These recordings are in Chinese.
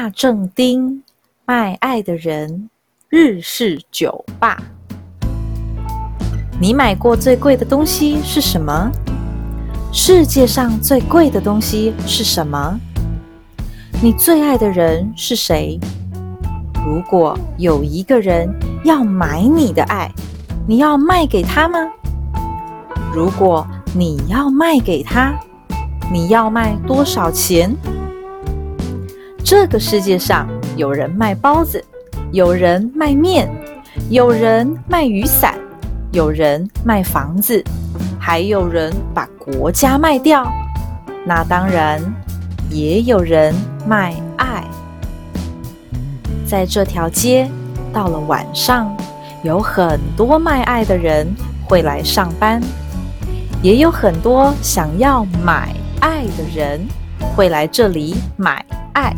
大正丁卖爱的人日式酒吧。你买过最贵的东西是什么？世界上最贵的东西是什么？你最爱的人是谁？如果有一个人要买你的爱，你要卖给他吗？如果你要卖给他，你要卖多少钱？这个世界上有人卖包子，有人卖面，有人卖雨伞，有人卖房子，还有人把国家卖掉。那当然，也有人卖爱。在这条街，到了晚上，有很多卖爱的人会来上班，也有很多想要买爱的人会来这里买爱。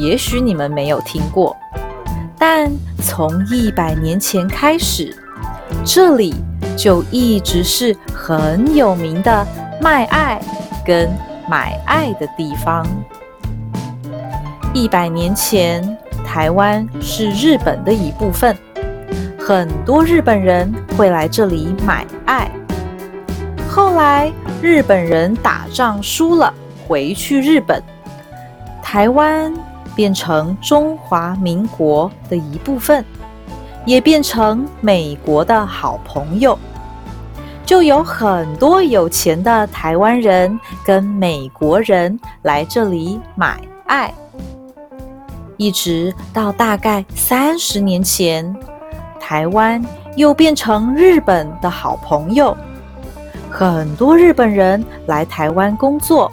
也许你们没有听过，但从一百年前开始，这里就一直是很有名的卖爱跟买爱的地方。一百年前，台湾是日本的一部分，很多日本人会来这里买爱。后来，日本人打仗输了，回去日本，台湾。变成中华民国的一部分，也变成美国的好朋友，就有很多有钱的台湾人跟美国人来这里买爱，一直到大概三十年前，台湾又变成日本的好朋友，很多日本人来台湾工作，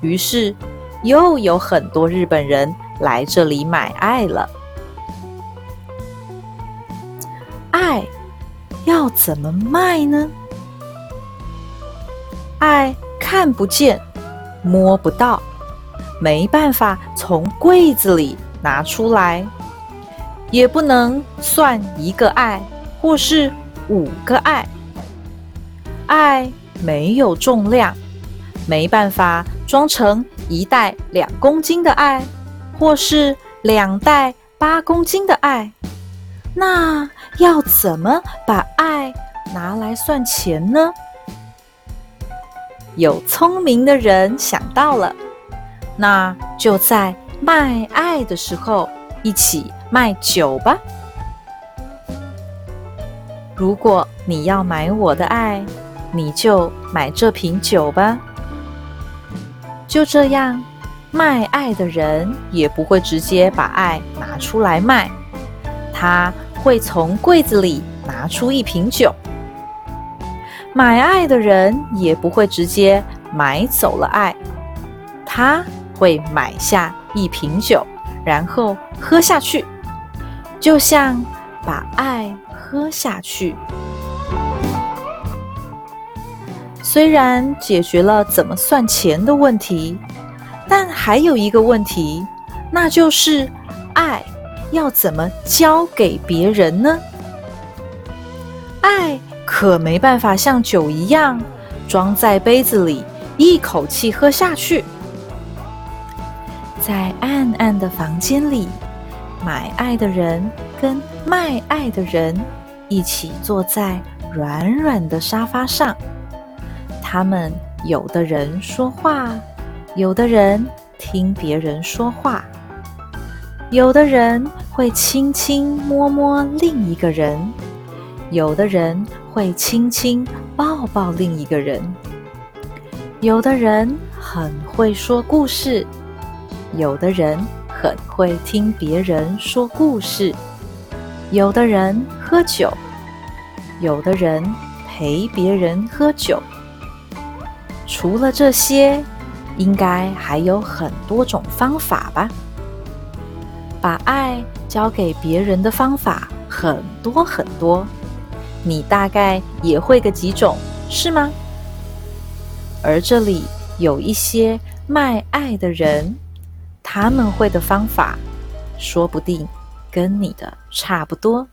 于是。又有很多日本人来这里买爱了。爱要怎么卖呢？爱看不见、摸不到，没办法从柜子里拿出来，也不能算一个爱或是五个爱。爱没有重量，没办法装成。一袋两公斤的爱，或是两袋八公斤的爱，那要怎么把爱拿来算钱呢？有聪明的人想到了，那就在卖爱的时候一起卖酒吧。如果你要买我的爱，你就买这瓶酒吧。就这样，卖爱的人也不会直接把爱拿出来卖，他会从柜子里拿出一瓶酒。买爱的人也不会直接买走了爱，他会买下一瓶酒，然后喝下去，就像把爱喝下去。虽然解决了怎么算钱的问题，但还有一个问题，那就是爱要怎么交给别人呢？爱可没办法像酒一样装在杯子里，一口气喝下去。在暗暗的房间里，买爱的人跟卖爱的人一起坐在软软的沙发上。他们有的人说话，有的人听别人说话，有的人会轻轻摸摸另一个人，有的人会轻轻抱抱另一个人，有的人很会说故事，有的人很会听别人说故事，有的人喝酒，有的人陪别人喝酒。除了这些，应该还有很多种方法吧？把爱交给别人的方法很多很多，你大概也会个几种，是吗？而这里有一些卖爱的人，他们会的方法，说不定跟你的差不多。